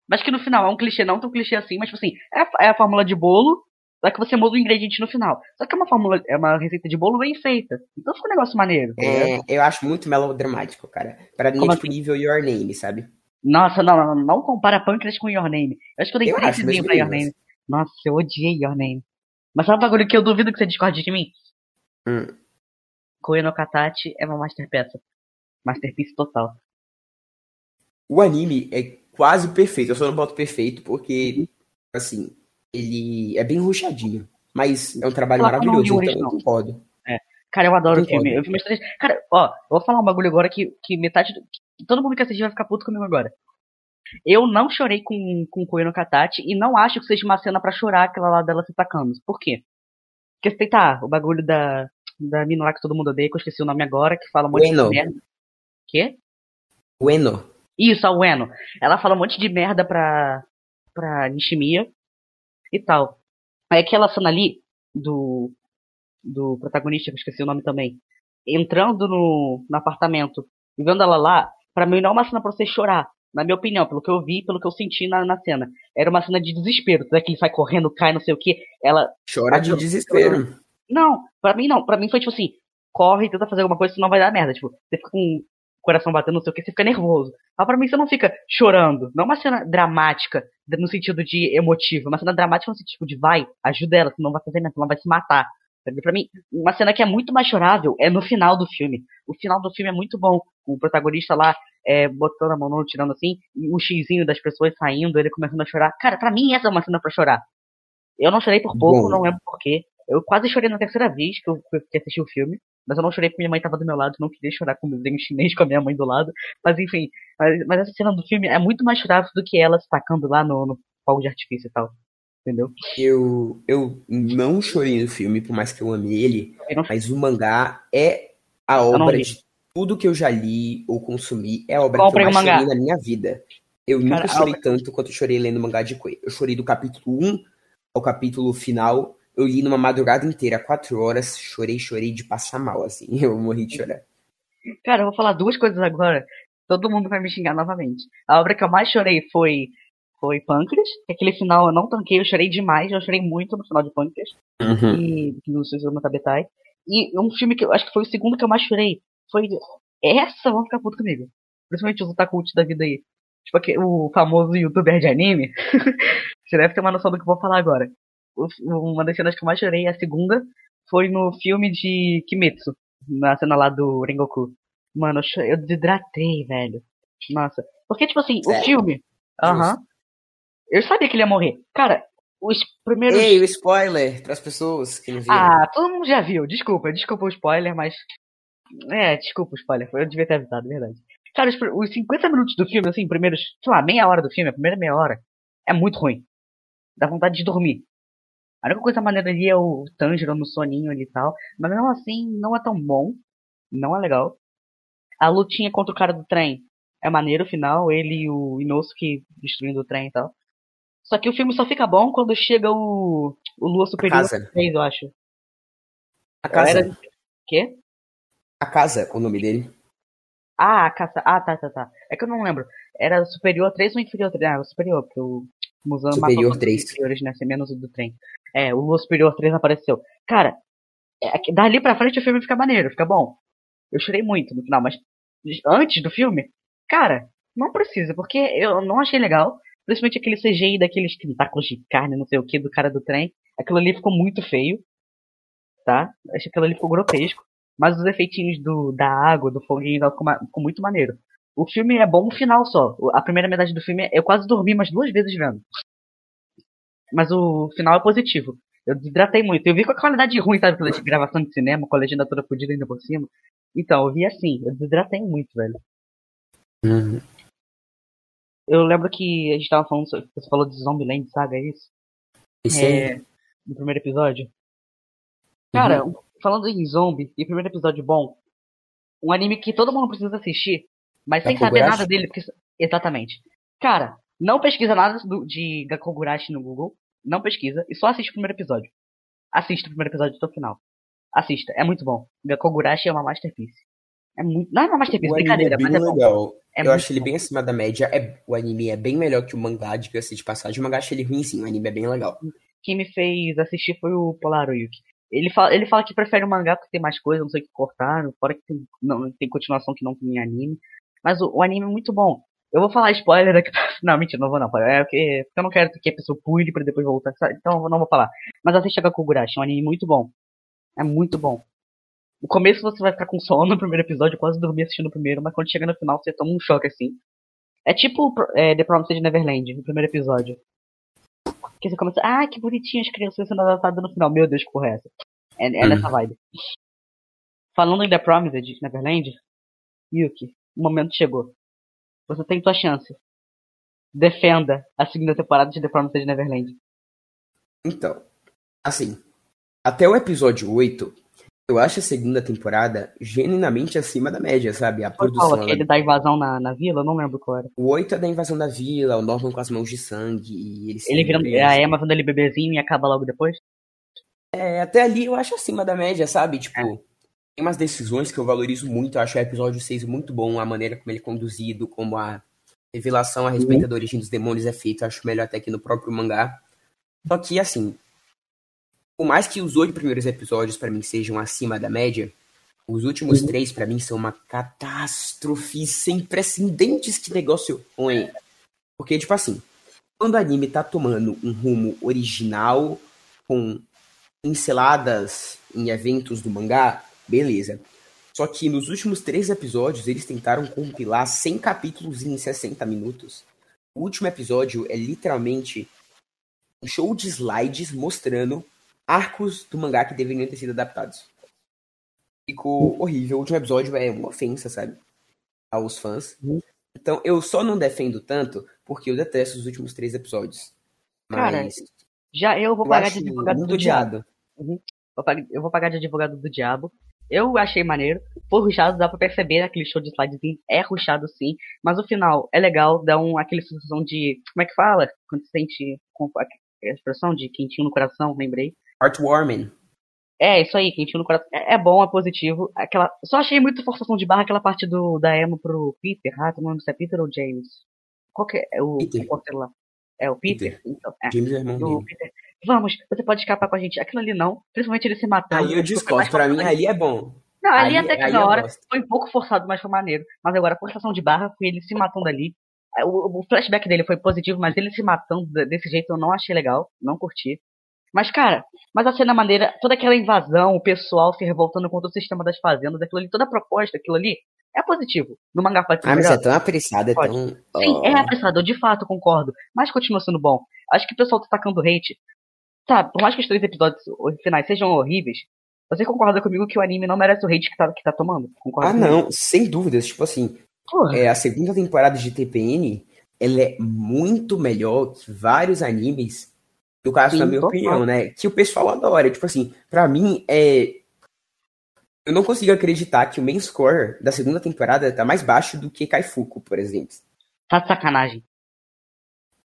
mas que no final é um clichê, não tão clichê assim, mas tipo assim, é é a fórmula de bolo, só que você muda o ingrediente no final. Só que é uma fórmula, é uma receita de bolo bem feita. Então fica um negócio maneiro. É, eu acho muito melodramático, cara. Pra mim é tipo assim? nível Your Name, sabe? Nossa, não, não, não compara Pâncreas com Your Name. Eu acho que eu dei três pra Your Name. Nossa, eu odiei Your Name. Mas sabe um bagulho que eu duvido que você discorde de mim? Hum. Koe no Katachi é uma masterpiece. Masterpiece total. O anime é quase perfeito. Eu só não boto perfeito porque, assim, ele é bem ruchadinho. Mas é um trabalho maravilhoso, então eu concordo. É. Cara, eu adoro o filme. Eu filme Cara, ó, eu vou falar um bagulho agora que, que metade. Do... Todo mundo que assistir vai ficar puto comigo agora. Eu não chorei com, com Koe no Katachi e não acho que seja uma cena para chorar aquela lá dela se tacando. Por quê? Porque, tá, o bagulho da, da mina lá que todo mundo odeia, que eu esqueci o nome agora, que fala um monte Ueno. de merda. Quê? Ueno. Isso, a Ueno. Ela fala um monte de merda pra, pra Nishimiya e tal. Aí aquela cena ali do, do protagonista, que eu esqueci o nome também, entrando no, no apartamento e vendo ela lá, pra mim não é uma cena pra você chorar. Na minha opinião, pelo que eu vi, pelo que eu senti na, na cena. Era uma cena de desespero. Tudo é que ele sai correndo, cai, não sei o que. Ela. Chora de desespero. Não, pra mim não. Pra mim foi tipo assim: corre e tenta fazer alguma coisa, senão vai dar merda. Tipo, você fica com coração batendo, não sei o que, você fica nervoso. Mas pra mim você não fica chorando. Não é uma cena dramática, no sentido de emotivo. É uma cena dramática no sentido de vai, ajuda ela, senão vai fazer nada, senão vai se matar. Pra mim, uma cena que é muito mais chorável é no final do filme. O final do filme é muito bom. O protagonista lá é, botando a mão no tirando assim, o xizinho das pessoas saindo, ele começando a chorar. Cara, pra mim essa é uma cena pra chorar. Eu não chorei por pouco, bom. não lembro porquê. Eu quase chorei na terceira vez que eu, que assisti o filme, mas eu não chorei porque minha mãe tava do meu lado, não queria chorar com o desenho chinês com a minha mãe do lado. Mas enfim, mas, mas, essa cena do filme é muito mais chorável do que ela se tacando lá no, no fogo de artifício e tal. Entendeu? Eu, eu não chorei no filme, por mais que eu ame ele, não... mas o mangá é a obra de tudo que eu já li ou consumi, é a obra Qual que eu mais chorei na minha vida. Eu Cara, nunca chorei tanto quanto eu chorei lendo o mangá de Koei. Eu chorei do capítulo 1 ao capítulo final eu li numa madrugada inteira, quatro horas, chorei, chorei de passar mal, assim. Eu morri de chorar. Cara, eu vou falar duas coisas agora. Todo mundo vai me xingar novamente. A obra que eu mais chorei foi foi Pâncreas. Aquele final eu não tanquei, eu chorei demais. Eu chorei muito no final de Pâncreas. Uhum. E no Suizuma Tabetai. E um filme que eu acho que foi o segundo que eu mais chorei foi essa, vão ficar puto comigo. Principalmente os otakult da vida aí. Tipo o famoso youtuber de anime. Você deve ter uma noção do que eu vou falar agora uma das cenas que eu mais chorei, a segunda, foi no filme de Kimetsu, na cena lá do Rengoku. Mano, eu desidratei, velho. Nossa. Porque, tipo assim, o filme. Aham. Uh -huh, eu sabia que ele ia morrer. Cara, os primeiros. Ei, o spoiler para as pessoas que não viram. Ah, todo mundo já viu. Desculpa, desculpa o spoiler, mas. É, desculpa o spoiler. Eu devia ter avisado, verdade. Cara, os, os 50 minutos do filme, assim, primeiros, sei lá, meia hora do filme, a primeira meia hora, é muito ruim. Dá vontade de dormir. A única coisa maneira ali é o Tanjiro no soninho ali e tal. Mas não assim, não é tão bom. Não é legal. A lutinha contra o cara do trem é maneiro o final, ele e o Inosuke destruindo o trem e tal. Só que o filme só fica bom quando chega o, o Lua Superior 3, eu acho. A casa. Era... Quê? A casa, o nome dele. Ah, a casa. Ah, tá, tá, tá. É que eu não lembro. Era Superior 3 ou Inferior 3? Ah, Superior, porque o Musan Superior 3. Superiores, né? Ser menos do trem. É, o Lua Superior 3 apareceu. Cara, é, dali pra frente o filme fica maneiro, fica bom. Eu chorei muito no final, mas antes do filme, cara, não precisa, porque eu não achei legal. Principalmente aquele CGI daqueles tentáculos de carne, não sei o que, do cara do trem. Aquilo ali ficou muito feio. Tá? Acho que aquilo ali ficou grotesco. Mas os efeitinhos do, da água, do foguinho, ficou, ficou muito maneiro. O filme é bom no final só. A primeira metade do filme, eu quase dormi umas duas vezes vendo. Mas o final é positivo. Eu desidratei muito. Eu vi com a qualidade ruim, sabe? Pela gravação de cinema, com a legenda toda fodida ainda por cima. Então, eu vi assim. Eu desidratei muito, velho. Uhum. Eu lembro que a gente tava falando. Você falou de Zombieland Saga, é isso? Esse é, aí. no primeiro episódio. Cara, falando em zombie, e primeiro episódio bom, um anime que todo mundo precisa assistir, mas sem saber Gakugurashi? nada dele, porque... exatamente. Cara, não pesquisa nada do- de Gakogurashi no Google, não pesquisa, e só assiste o primeiro episódio. Assista o primeiro episódio até o final. Assista, é muito bom. Gakogurashi é uma masterpiece. É muito... Não é uma masterpiece, O brincadeira, é mas é bom. legal. É eu acho ele bom. bem acima da média. É, o anime é bem melhor que o mangá, diga-se de passagem. O mangá achei ele ruimzinho, o anime é bem legal. Quem me fez assistir foi o Polaroyuki. Ele fala, ele fala que prefere o mangá porque tem mais coisa, não sei o que cortaram, fora que tem, não, tem continuação que não tem em anime. Mas o, o anime é muito bom. Eu vou falar spoiler aqui. Não, mentira, não vou não. É porque, porque eu não quero que a pessoa pule pra depois voltar. Então eu não vou falar. Mas assista Gakugurashi, é um anime muito bom. É muito bom. No começo você vai ficar com sono no primeiro episódio, eu quase dormi assistindo o primeiro, mas quando chega no final você toma um choque assim. É tipo é, The Promised Neverland, no primeiro episódio. Que você começa, ah, que bonitinho as crianças sendo adotadas no final. Meu Deus, que porra é essa? É, é Hum. nessa vibe. Falando em The Promised Neverland, Yuki, o momento chegou. Você tem tua chance. Defenda a segunda temporada de The Promised Neverland. Então, assim, até o episódio 8, eu acho a segunda temporada genuinamente acima da média, sabe? A Qual produção. fala ela- aquele da invasão na, na vila? Eu não lembro qual era. O 8 é da invasão da vila, o Norman com as mãos de sangue, e Ele sendo vira presos. a Emma vendo ele bebezinho e acaba logo depois? É, até ali eu acho acima da média, sabe? Tipo, É. tem umas decisões que eu valorizo muito. Eu acho o episódio 6 muito bom, a maneira como ele é conduzido, como a revelação a respeito Uhum. da origem dos demônios é feita. Eu acho melhor até que no próprio mangá. Só que, assim, por mais que os oito primeiros episódios pra mim sejam acima da média, os últimos Uhum. três pra mim são uma catástrofe sem precedentes. Que negócio ruim. Porque, tipo assim, quando o anime tá tomando um rumo original, com pinceladas em eventos do mangá, beleza. Só que nos últimos três episódios eles tentaram compilar 100 capítulos em 60 minutos. O último episódio é literalmente um show de slides mostrando arcos do mangá que deveriam ter sido adaptados. Ficou horrível. O último episódio é uma ofensa, sabe? Aos fãs. Uhum. Então eu só não defendo tanto porque eu detesto os últimos três episódios. Cara, Mas Já eu vou eu pagar de advogado do diabo. Vou pag- Eu vou pagar de advogado do diabo. Eu achei maneiro. Foi ruxado, dá pra perceber naquele show de slidezinho. É ruxado sim. Mas o final é legal, dá um, aquele sensação de. Como é que fala? Quando você sente com- a expressão de quentinho no coração, lembrei. Heartwarming. É, isso aí, quentinho no coração. É, é bom, é positivo. Aquela, só achei muito forçação de barra aquela parte do, da Emma pro Peter. Ah, tu não se é Peter ou James. Qual que é o, Peter. o lá? É o Peter? Então, é. James é irmão Do dele. Peter. Vamos, você pode escapar com a gente. Aquilo ali não. Principalmente ele se matando. Aí eu discordo. Pra mim, ali é bom. Não, ali aí- até que na eu hora foi um pouco forçado, mas foi maneiro. Mas agora a forçação de barra foi ele se matando ali. O, o flashback dele foi positivo, mas ele se matando de- desse jeito eu não achei legal, não curti. Mas, cara, mas a cena maneira, toda aquela invasão, o pessoal se revoltando contra o sistema das fazendas, aquilo ali, toda a proposta, aquilo ali, é positivo. No mangá pode ser Ah, mas é tão apressado, é tão. Sim, é apressador, de fato, concordo. Mas continua sendo bom. Acho que o pessoal tá tacando hate. Sabe, por mais que os três episódios finais sejam horríveis, você concorda comigo que o anime não merece o hate que tá, que tá tomando? Concorda Ah, não, sem dúvidas. Tipo assim, Porra. é, a segunda temporada de TPN ela é muito melhor que vários animes. No caso, Sim, na minha opinião, né? Que o pessoal adora. Tipo assim, pra mim, é. Eu não consigo acreditar que o main score da segunda temporada tá mais baixo do que Kaifuku, por exemplo. Tá de sacanagem.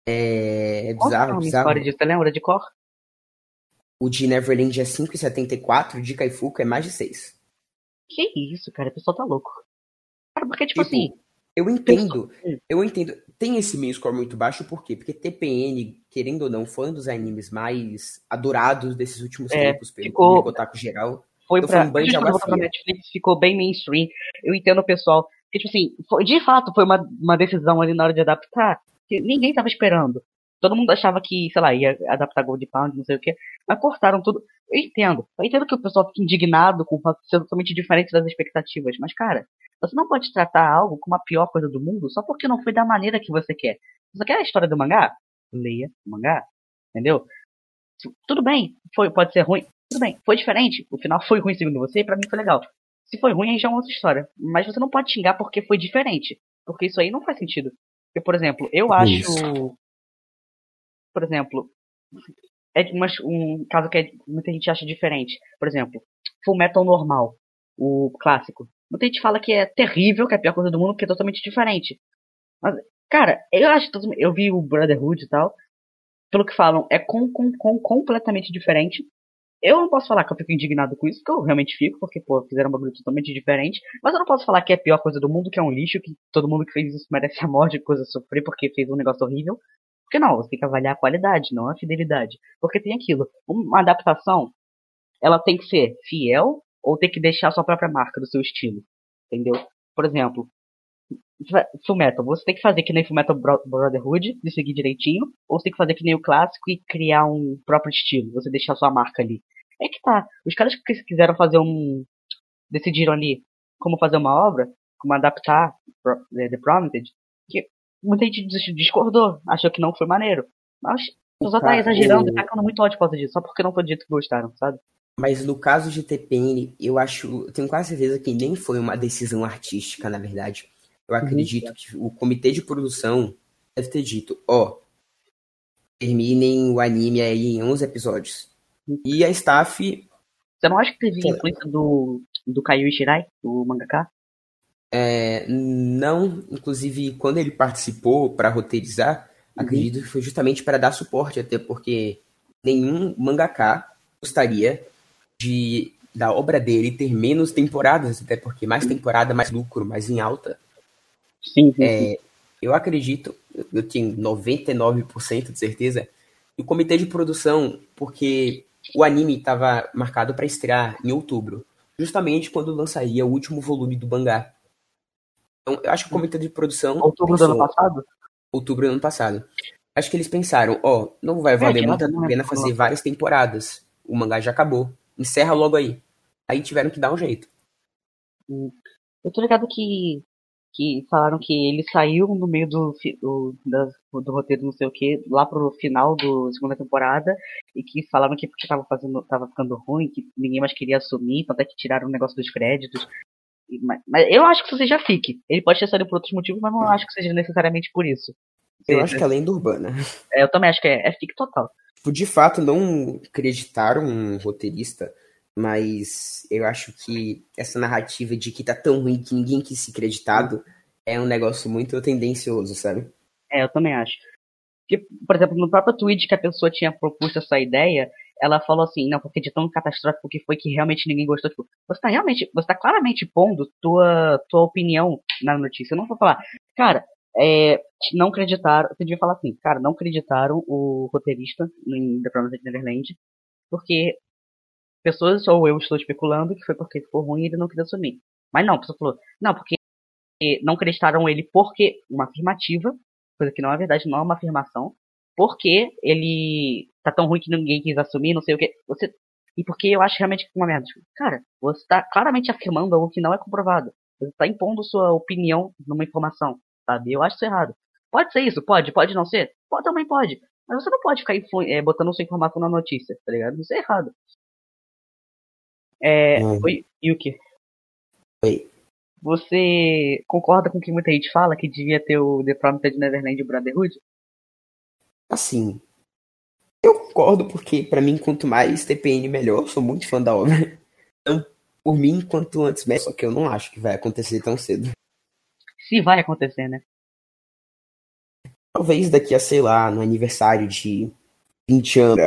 É, é Qual é bizarro, a bizarro. história disso? Você lembra de cor? O de Neverland é 5,74, o de Kaifuku é mais de 6. Que isso, cara? O pessoal tá louco. Cara, porque, tipo, Tipo, assim, Eu entendo, Hum. eu entendo. Tem esse meio score muito baixo, por quê? Porque TPN, querendo ou não, foi um dos animes mais adorados desses últimos É, tempos pelo ficou- otaku geral. foi eu pra. fui um banho de água fria. Netflix, ficou bem mainstream. Eu entendo o pessoal. Porque, tipo assim, foi- de fato, foi uma, uma decisão ali na hora de adaptar. Que ninguém tava esperando. Todo mundo achava que, sei lá, ia adaptar Gold Pound, não sei o quê. Mas cortaram tudo. Eu entendo. Eu entendo que o pessoal fica indignado com o fato de ser totalmente diferente das expectativas. Mas, cara, você não pode tratar algo como a pior coisa do mundo só porque não foi da maneira que você quer. Você quer a história do mangá? Leia o mangá. Entendeu? Tudo bem, foi, pode ser ruim. Tudo bem, foi diferente. O final foi ruim segundo você e pra mim foi legal. Se foi ruim, aí já é uma outra história. Mas você não pode xingar porque foi diferente. Porque isso aí não faz sentido. Porque, por exemplo, eu acho. Isso. Por exemplo, é um caso que é, muita gente acha diferente. Por exemplo, Full Metal normal, o clássico. Muita gente fala que é terrível, que é a pior coisa do mundo, porque é totalmente diferente. Mas, cara, eu acho. Eu vi o Brotherhood e tal. Pelo que falam, é com, com, com completamente diferente. Eu não posso falar que eu fico indignado com isso, porque eu realmente fico, porque, pô, fizeram um bagulho totalmente diferente. Mas eu não posso falar que é a pior coisa do mundo, que é um lixo, que todo mundo que fez isso merece a morte, coisa sofrer, porque fez um negócio horrível. Porque não, você tem que avaliar a qualidade, não a fidelidade. Porque tem aquilo, uma adaptação, ela tem que ser fiel ou tem que deixar a sua própria marca do seu estilo. Entendeu? Por exemplo, Fullmetal, você tem que fazer que nem Fullmetal Brotherhood, de seguir direitinho, ou você tem que fazer que nem o clássico e criar um próprio estilo, você deixar a sua marca ali. É que tá. Os caras que quiseram fazer um. decidiram ali como fazer uma obra, como adaptar The Promised, que muita gente discordou, achou que não foi maneiro. Mas o pessoal tá exagerando e tacando muito ódio por causa disso, só porque não foi dito que gostaram, sabe? Mas no caso de TPN, eu acho, eu tenho quase certeza que nem foi uma decisão artística, na verdade. Eu uhum. acredito uhum. que o comitê de produção deve ter dito, ó, oh, terminem o anime aí em 11 episódios. E a staff... Você não acha que teve influência do, do Kaio Ishirai, do mangaka? É, não, inclusive, quando ele participou para roteirizar, uhum. acredito que foi justamente para dar suporte, até porque nenhum mangaka gostaria de da obra dele ter menos temporadas, até porque mais temporada, mais lucro, mais em alta. Sim, sim, é, eu acredito, eu tenho 99% de certeza, o comitê de produção, porque o anime estava marcado para estrear em outubro, justamente quando lançaria o último volume do mangá. Então, eu acho que o comitê de produção. Outubro pensou, do ano passado? Outubro do ano passado. Acho que eles pensaram, ó, oh, não vai valer é, muito a pena fazer várias temporadas. O mangá já acabou. Encerra logo aí. Aí tiveram que dar um jeito. Eu tô ligado que que falaram que ele saiu no meio do, do, do roteiro não sei o que, lá pro final da segunda temporada, e que falaram que porque tava fazendo, tava ficando ruim, que ninguém mais queria assumir, até que tiraram o negócio dos créditos. Mas, mas, eu acho que você já fique. Ele pode ter saído por outros motivos, mas não acho que seja necessariamente por isso. Eu acho que é lenda urbana. É, eu também acho que é, é fique total. Tipo, de fato, não acreditaram um roteirista mas eu acho que essa narrativa de que tá tão ruim que ninguém quis se acreditado é um negócio muito tendencioso, sabe? É, eu também acho. Porque, por exemplo, no próprio tweet que a pessoa tinha proposto essa ideia, ela falou assim, não, porque de tão catastrófico que foi que realmente ninguém gostou. Tipo, você tá realmente, você tá claramente pondo tua, tua opinião na notícia. Eu não vou falar, cara, é, não acreditaram, você devia falar assim, cara, não acreditaram o roteirista em The Promised Neverland, porque pessoas, ou eu estou especulando, que foi porque ficou ruim e ele não quis assumir. Mas não, a pessoa falou, não, porque não acreditaram ele porque uma afirmativa, coisa que não é verdade, não é uma afirmação, porque ele tá tão ruim que ninguém quis assumir, não sei o que. Você, e porque eu acho realmente que é uma merda. Tipo, cara, você está claramente afirmando algo que não é comprovado. Você está impondo sua opinião numa informação, sabe? Eu acho isso errado. Pode ser isso, pode, pode não ser? Pode, também pode. Mas você não pode ficar é, botando sua informação na notícia, tá ligado? Isso é errado. É, hum. Oi, Yuki. Oi. Você concorda com o que muita gente fala que devia ter o The Promised Neverland Brotherhood? Assim, eu concordo porque para mim quanto mais TPN melhor, sou muito fã da obra. Então, por mim, quanto antes melhor, só que eu não acho que vai acontecer tão cedo. Se vai acontecer, né? Talvez daqui a, sei lá, no aniversário de 20 anos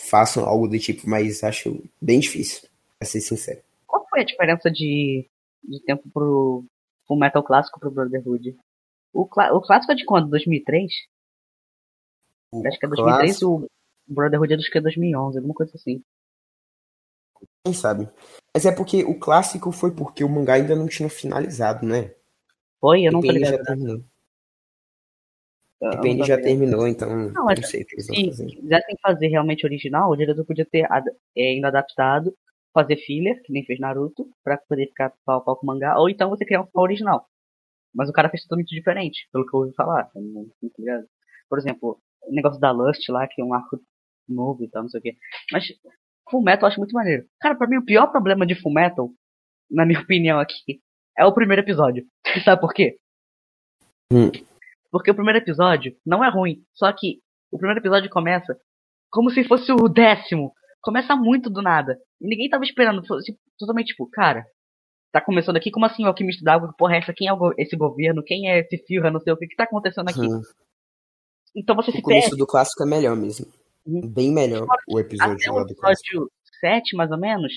façam algo do tipo, mas acho bem difícil, pra ser sincero. Qual foi a diferença de, de tempo pro, pro Metal Clássico pro Brotherhood? O, o clássico é de quando? 2003? Acho que é 2003 clássico... o Brotherhood é dos que é 2011, alguma coisa assim. Quem sabe? Mas é porque o clássico foi porque o mangá ainda não tinha finalizado, né? Foi, eu não tô ligado. Já terminou. Depende, já terminou, então não, não sei o que eles vão fazer. Se quisessem fazer realmente original, o diretor podia ter é, ainda adaptado, fazer filler, que nem fez Naruto, pra poder ficar pau a pau com o mangá, ou então você criar um original. Mas o cara fez totalmente diferente, pelo que eu ouvi falar. Por exemplo, negócio da Lust lá, que é um arco novo e tal, não sei o quê. Mas Full Metal eu acho muito maneiro. Cara, pra mim o pior problema de Full Metal, na minha opinião aqui, é o primeiro episódio. Sabe por quê? Hum. Porque o primeiro episódio não é ruim, só que o primeiro episódio começa como se fosse o décimo. Começa muito do nada. E ninguém tava esperando. Fosse totalmente tipo, cara, tá começando aqui, como assim o alquimista d'água? Porra, essa, quem é esse governo? Quem é esse Firra? Não sei o que, que tá acontecendo aqui. Hum. Então você O se começo perde. do clássico é melhor mesmo. Uhum. Bem melhor o episódio Até o do clássico. episódio 7, mais ou menos,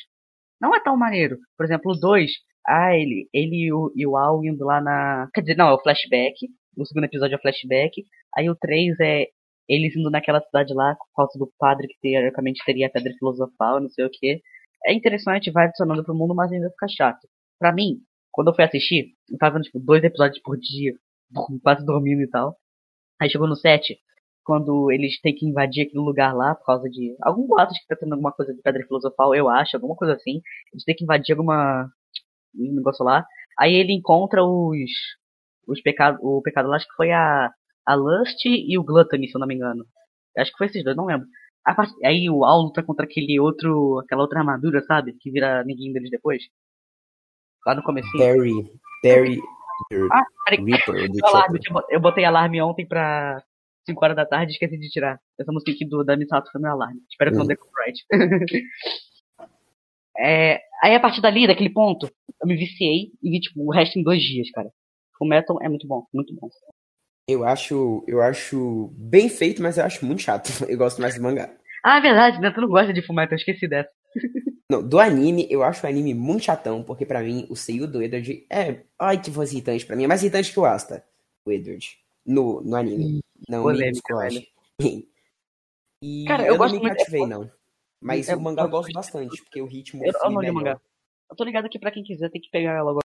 não é tão maneiro. Por exemplo, o 2, ah, ele, ele e o, e o Al indo lá na. Quer dizer, não, é o flashback. O segundo episódio é o flashback. Aí o 3 é eles indo naquela cidade lá por causa do padre que teoricamente teria a pedra filosofal, não sei o que. É interessante, vai adicionando pro mundo, mas ainda fica chato. Pra mim, quando eu fui assistir, eu tava vendo tipo, dois episódios por dia, quase dormindo e tal. Aí chegou no 7, quando eles têm que invadir aquele lugar lá por causa de algum boato que tá tendo alguma coisa de pedra filosofal, eu acho, alguma coisa assim. Eles têm que invadir alguma um negócio lá. Aí ele encontra os os pecados, o pecado lá acho que foi a a Lust e o Gluttony, se eu não me engano. Acho que foi esses dois, não lembro. Aí o Al luta contra aquele outro, aquela outra armadura, sabe? Que vira amiguinho deles depois. Lá no comecinho. Barry, Barry Ah, peraí, Reaper alarme, eu bot- eu botei alarme ontem pra 5 horas da tarde e esqueci de tirar. Essa música aqui do, da Misato foi meu alarme. Espero que não Hum. dê copyright. é, aí a partir dali, daquele ponto, eu me viciei e vi tipo, o resto em dois dias, cara. O Metal é muito bom, muito bom. Eu acho, eu acho bem feito, mas eu acho muito chato. Eu gosto mais do mangá. Ah, é verdade, né? Tu não gosta de Fullmetal, eu esqueci dessa. Não, do anime, eu acho o anime muito chatão, porque pra mim o seio do Edward é. Ai, que voz irritante pra mim. É mais irritante que o Asta, o Edward. No, no anime. Não, me polêmica, descolache. E Cara, eu eu, gosto não me cativei, não. Mas É- o mangá eu gosto bastante, porque o ritmo Eu, eu não li o mangá. Eu tô ligado que pra quem quiser tem que pegar ela agora.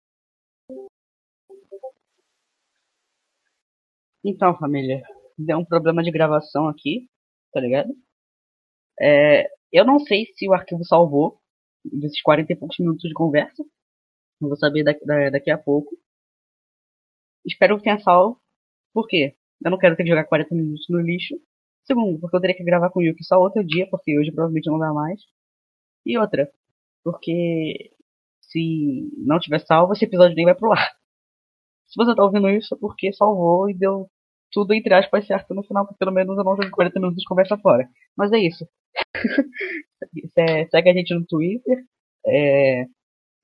Então, família, deu um problema de gravação aqui, tá ligado? É, eu não sei se o arquivo salvou desses 40 e poucos minutos de conversa. Eu vou saber daqui, da- daqui a pouco. Espero que tenha salvo. Por quê? Eu não quero ter que jogar 40 minutos no lixo. Segundo, porque eu teria que gravar com o Yuki só outro dia, porque hoje provavelmente não dá mais. E outra, porque se não tiver salvo, esse episódio nem vai pro ar. Se você tá ouvindo isso, é porque salvou e deu tudo entre aspas certo no final, porque pelo menos eu não joguei 40 minutos de conversa fora. Mas é isso. Se- Segue a gente no Twitter, é,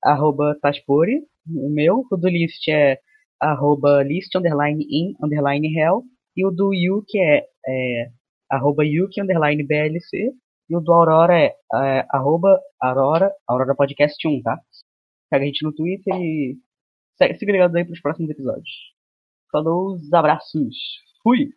arroba Taspori, o meu, o do List é arroba list underline in underline hell, e o do Yuki é, é arroba Yuki underline BLC, e o do Aurora é, é arroba Aurora, Aurora Podcast 1, tá? Segue a gente no Twitter e segue, fica ligado aí pros próximos episódios. Falou, abraços. Fui!